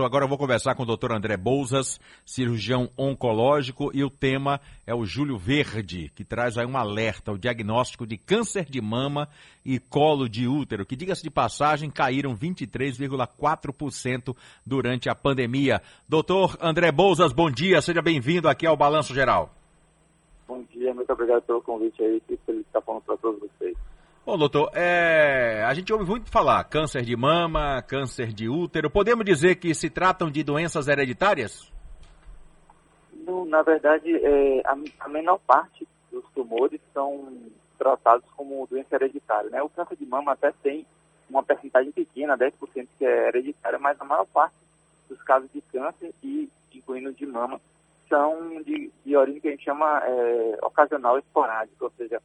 Agora eu vou conversar com o Dr. André Bouzas, cirurgião oncológico, e o tema é o Júlio Verde, que traz aí um alerta, o diagnóstico de câncer de mama e colo de útero, que, diga-se de passagem, caíram 23,4% durante a pandemia. Doutor André Bouzas, bom dia, seja bem-vindo aqui ao Balanço Geral. Bom dia, muito obrigado pelo convite aí, que feliz estar falando para todos vocês. Bom, doutor, é... a gente ouve muito falar câncer de mama, câncer de útero. Podemos dizer que se tratam de doenças hereditárias? Não, na verdade, é, a, a, menor parte dos tumores são tratados como doença hereditária. Né? O câncer de mama até tem uma percentagem pequena, 10% que é hereditária, mas a maior parte dos casos de câncer, e incluindo de mama, são de, de origem que a gente chama é, ocasional esporádica, ou seja,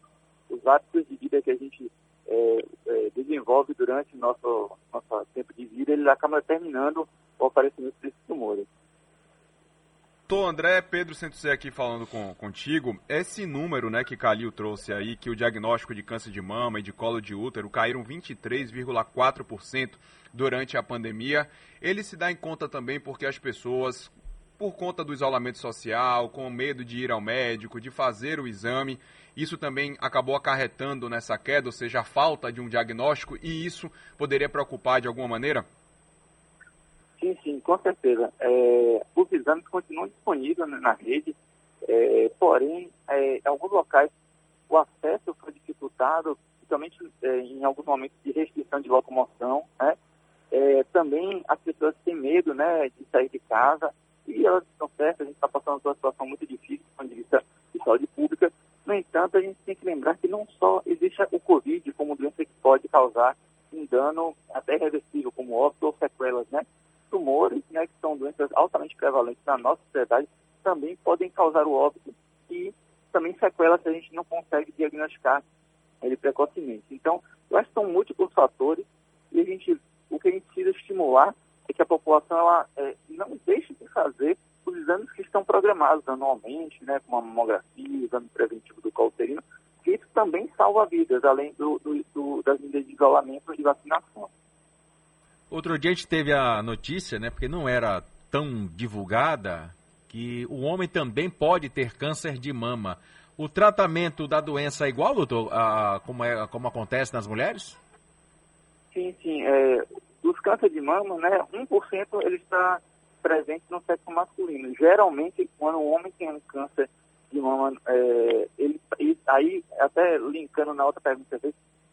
os hábitos de vida que a gente é, é, desenvolve durante o nosso, nosso tempo de vida, ele acaba determinando o aparecimento desses tumores. Tô André, Pedro Santosé aqui falando com, contigo. Esse número né, que Calil trouxe aí, que o diagnóstico de câncer de mama e de colo de útero caíram 23,4% durante a pandemia, ele se dá em conta também porque as pessoas, por conta do isolamento social, com medo de ir ao médico, de fazer o exame, isso também acabou acarretando nessa queda, ou seja, a falta de um diagnóstico, e isso poderia preocupar de alguma maneira? Sim, sim, com certeza. É, os exames continuam disponíveis na rede, é, porém, é, em alguns locais o acesso foi dificultado, principalmente é, em alguns momentos de restrição de locomoção, né? É, também as pessoas têm medo né, de sair de casa, e elas estão certas, a gente está passando por uma situação muito difícil do ponto de vista de saúde pública, no entanto, a gente tem que lembrar que não só existe o Covid como doença que pode causar um dano até irreversível, como óbito ou sequelas, né? Tumores, né, que são doenças altamente prevalentes na nossa sociedade, também podem causar o óbito e também sequelas que a gente não consegue diagnosticar ele precocemente. Então, eu acho que são múltiplos fatores e a gente, o que a gente precisa estimular é que a população ela, é, não deixe de fazer os exames que estão programados anualmente, né, como a mamografia, exame preventivo do cauterino, que isso também salva vidas, além do, do, do, das medidas de isolamento e vacinação. Outro dia a gente teve a notícia, né, porque não era tão divulgada, que o homem também pode ter câncer de mama. O tratamento da doença é igual, doutor, a, como, é, como acontece nas mulheres? Sim, sim. É, dos cânceres de mama, né, 1% ele está presente no sexo masculino. Geralmente, quando o homem tem um câncer de mama, é, ele, aí, até linkando na outra pergunta,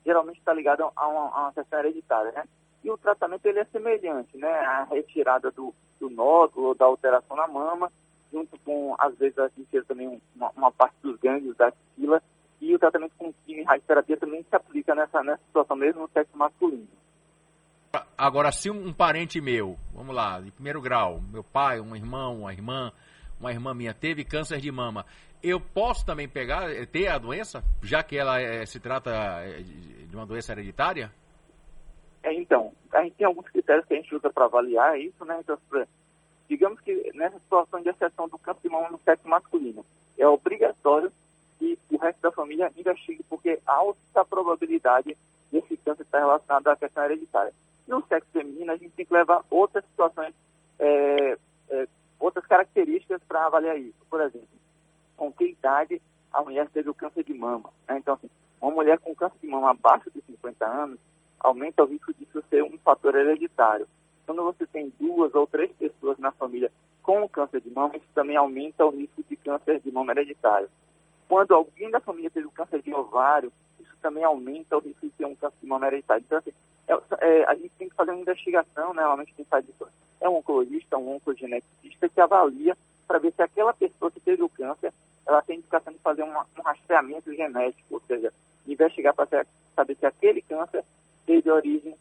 geralmente está ligado a uma, a uma questão hereditária, né? E o tratamento ele é semelhante, né? A retirada do, do nódulo, da alteração na mama, junto com, às vezes, a gente também uma, uma, parte dos gânglios da axila, e o tratamento com quimio e radioterapia também se aplica nessa, nessa situação, mesmo no sexo masculino. Agora, se um, parente meu, vamos lá, de primeiro grau, meu pai, um irmão, uma irmã, uma irmã minha teve câncer de mama, eu posso também pegar, eh, ter a doença, já que ela é, se trata eh, de uma doença hereditária? É, então, a gente tem alguns critérios que a gente usa para avaliar isso, né? Então, digamos que nessa situação de exceção do câncer de mama no sexo masculino, é obrigatório que o resto da família investigue, porque há alta probabilidade desse câncer estar relacionado à questão hereditária. No sexo feminino, a gente tem que levar outras situações, é, é, outras características para avaliar isso. Por exemplo, com que idade a mulher teve o câncer de mama. Né? Então, assim, uma mulher com câncer de mama abaixo de 50 anos aumenta o risco disso ser um fator hereditário. Quando você tem duas ou três pessoas na família com câncer de mama, isso também aumenta o risco de câncer de mama hereditário. Quando alguém da família teve o câncer de ovário, também aumenta o risco de ter um câncer de mama hereditário. Então, assim, é, é, a gente tem que fazer uma investigação, né? Normalmente quem faz isso é um oncologista, um oncogeneticista que avalia para ver se aquela pessoa que teve o câncer, ela tem indicação de fazer uma, um rastreamento genético, ou seja, investigar para saber se aquele câncer teve origem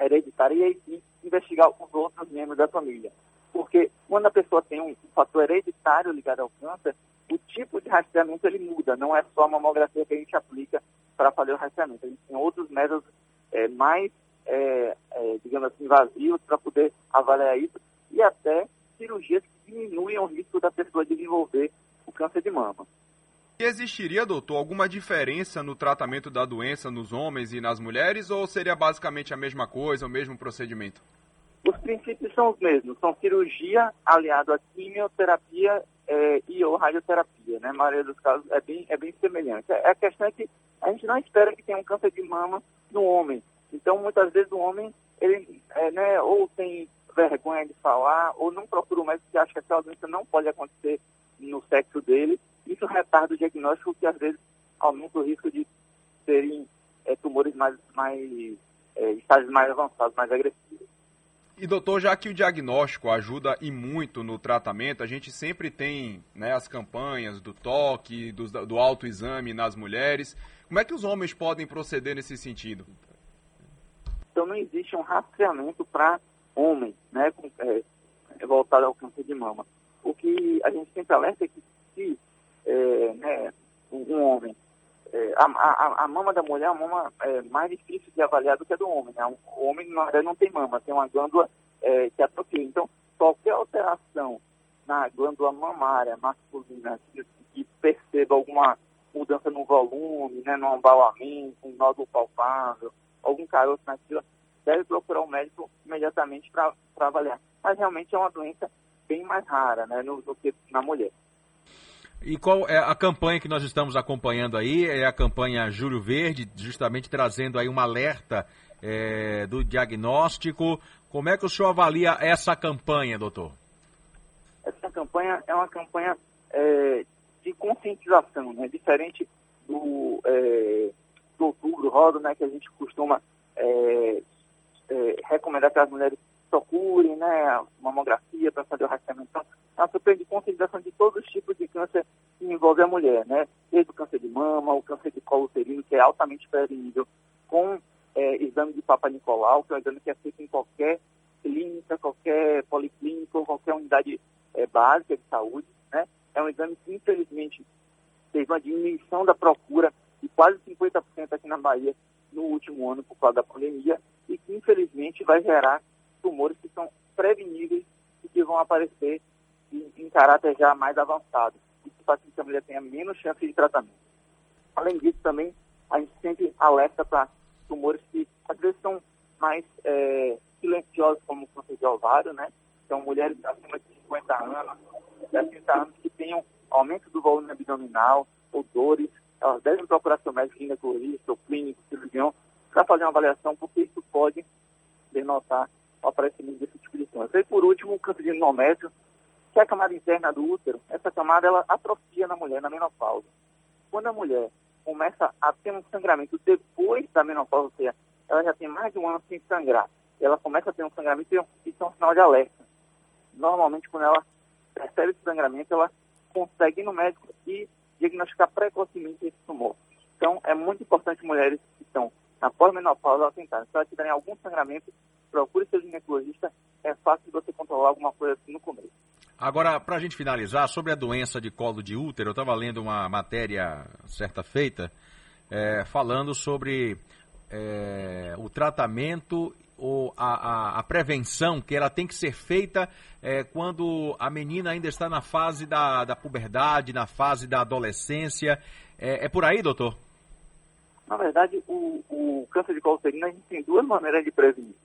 hereditária e aí sim investigar os outros membros da família. Porque quando a pessoa tem um, fator hereditário ligado ao câncer, o tipo de rastreamento ele muda, não é só a mamografia que a gente aplica para fazer o rastreamento. A gente tem outros métodos é, mais, é, é, digamos assim, vazios para poder avaliar isso e até cirurgias que diminuem o risco da pessoa desenvolver o câncer de mama. E existiria, doutor, alguma diferença no tratamento da doença nos homens e nas mulheres ou seria basicamente a mesma coisa, o mesmo procedimento? Os princípios são os mesmos, são cirurgia aliado a quimioterapia é, e ou radioterapia, né? A maioria dos casos é bem, é bem semelhante. É, a questão é que a gente não espera que tenha um câncer de mama no homem. Então, muitas vezes o homem, ele, é, né, ou tem vergonha de falar, ou não procura o médico que acha que aquela doença não pode acontecer no sexo dele. Isso retarda o diagnóstico, que às vezes aumenta o risco de terem é, tumores mais, mais é, estágios mais avançados, mais agressivos. E doutor, já que o diagnóstico ajuda e muito no tratamento, a gente sempre tem né, as campanhas do toque, do, do autoexame nas mulheres. Como é que os homens podem proceder nesse sentido? Então não existe um rastreamento para homem, né, com, é, voltado ao câncer de mama. O que a gente sempre alerta é que se é, né, um homem é, a, a, a, mama da mulher é uma mama é, mais difícil de avaliar do que a do homem. Né? O homem, na verdade, não tem mama, tem uma glândula é, que atrofia. Então, qualquer alteração na glândula mamária masculina que, que perceba alguma mudança no volume, né, no embalamento, um nódulo palpável, algum caroço na fila, deve procurar um médico imediatamente para avaliar. Mas realmente é uma doença bem mais rara né, no, do que na mulher. E qual é a campanha que nós estamos acompanhando aí? É a campanha Júlio Verde, justamente trazendo aí um alerta é, do diagnóstico. Como é que o senhor avalia essa campanha, doutor? Essa campanha é uma campanha é, de conscientização, né? diferente do, é, do outubro né? que a gente costuma é, é, recomendar que as mulheres procurem né, mamografia para fazer o rastreamento. Então, é uma campanha de todos os tipos de câncer que envolve a mulher, né? Desde o câncer de mama, o câncer de colo uterino, que é altamente prevenível, com é, exame de Papa Nicolau, que é um exame que é feito em qualquer clínica, qualquer policlínica ou qualquer unidade é, básica de saúde, né? É um exame que, infelizmente, teve uma diminuição da procura de quase 50% aqui na Bahia no último ano por causa da pandemia e que, infelizmente, vai gerar tumores que são preveníveis e que vão aparecer em, em caráter já mais avançado. Isso faz com que a mulher tenha menos chance de tratamento. Além disso, também, a gente sempre alerta para tumores que às vezes são mais é, silenciosos, como o câncer de ovário, né? Então, mulheres acima de 50 anos, 60 anos que tenham aumento do volume abdominal ou dores, elas devem procurar seu médico ginecologista clínico, cirurgião, para fazer uma avaliação, porque isso pode denotar aparecimento desse tipo de câncer. E por último, o câncer de endométrio, que é a camada interna do útero. Essa camada ela atrofia na mulher na menopausa. Quando a mulher começa a ter um sangramento depois da menopausa, ou seja, ela já tem mais de um ano sem sangrar, ela começa a ter um sangramento, isso é um sinal de alerta. Normalmente, quando ela percebe esse sangramento, ela consegue ir no médico e diagnosticar precocemente esse tumor. Então, é muito importante mulheres que estão na pós-menopausa tentarem. Se elas tiverem algum sangramento, procure seu ginecologista, é fácil você controlar alguma coisa assim no começo. Agora, para a gente finalizar, sobre a doença de colo de útero, eu estava lendo uma matéria certa feita é, falando sobre é, o tratamento ou a, a, a, prevenção que ela tem que ser feita é, quando a menina ainda está na fase da, da puberdade, na fase da adolescência. É, é por aí, doutor? Na verdade, o, o câncer de colo uterino a gente tem duas maneiras de prevenir.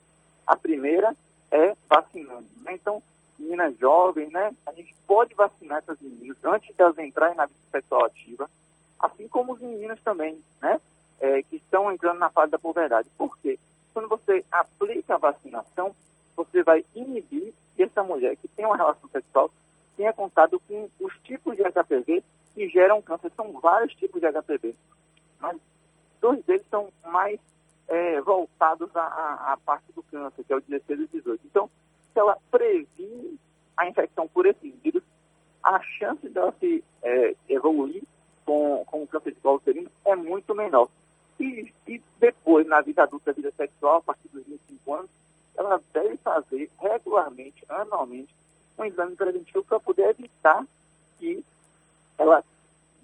A primeira é vacinando. Né? Então, meninas jovens, né? A gente pode vacinar essas meninas antes de elas entrarem na vida sexual ativa, assim como os meninos também, né? É, que estão entrando na fase da puberdade. Por quê? Quando você aplica a vacinação, você vai inibir que essa mulher que tem uma relação sexual tenha contato com os tipos de HPV que geram câncer. São vários tipos de HPV, mas dois deles são mais é, voltados à, à, parte do câncer, que é o 16 e 18. Então, se ela previne a infecção por esses vírus, a chance dela se é, evoluir com, com o câncer de colo uterino é muito menor. E, e depois, na vida adulta, vida sexual, a partir dos 25 anos, ela deve fazer regularmente, anualmente, um exame preventivo para poder evitar que ela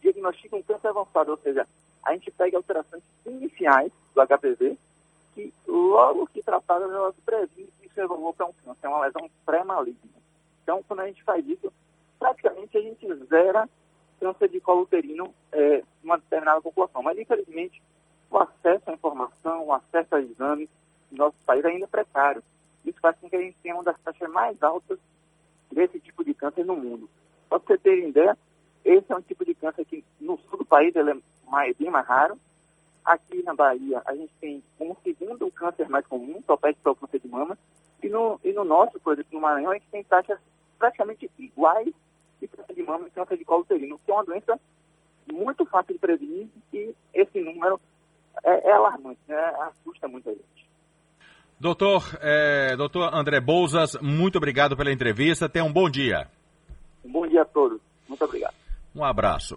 diagnostique um câncer avançado, ou seja, a gente pega alterações iniciais do HPV, que logo que tratadas, elas previnem isso evoluiu para um câncer, é uma lesão pré-maligna. Então, quando a gente faz isso, praticamente a gente zera câncer de colo uterino é, uma determinada população. Mas, infelizmente, o acesso à informação, o acesso a exames no nosso país ainda é precário. Isso faz com que a gente tenha uma das taxas mais altas desse tipo de câncer no mundo. Para você ter ideia, esse é um tipo de câncer que no sul do país ele é mais, bem mais raro. Aqui na Bahia, a gente tem como segundo câncer mais comum, só pede para o câncer de mama. E no, e no nosso, por exemplo, no Maranhão, a gente tem taxas praticamente iguais de câncer de mama e câncer de colo uterino, que é uma doença muito fácil de prevenir e esse número é, é alarmante, né? assusta muito a gente. Doutor, é, doutor André Bouzas, muito obrigado pela entrevista. Tenha um bom dia. Um bom dia a todos. Muito obrigado. Um abraço.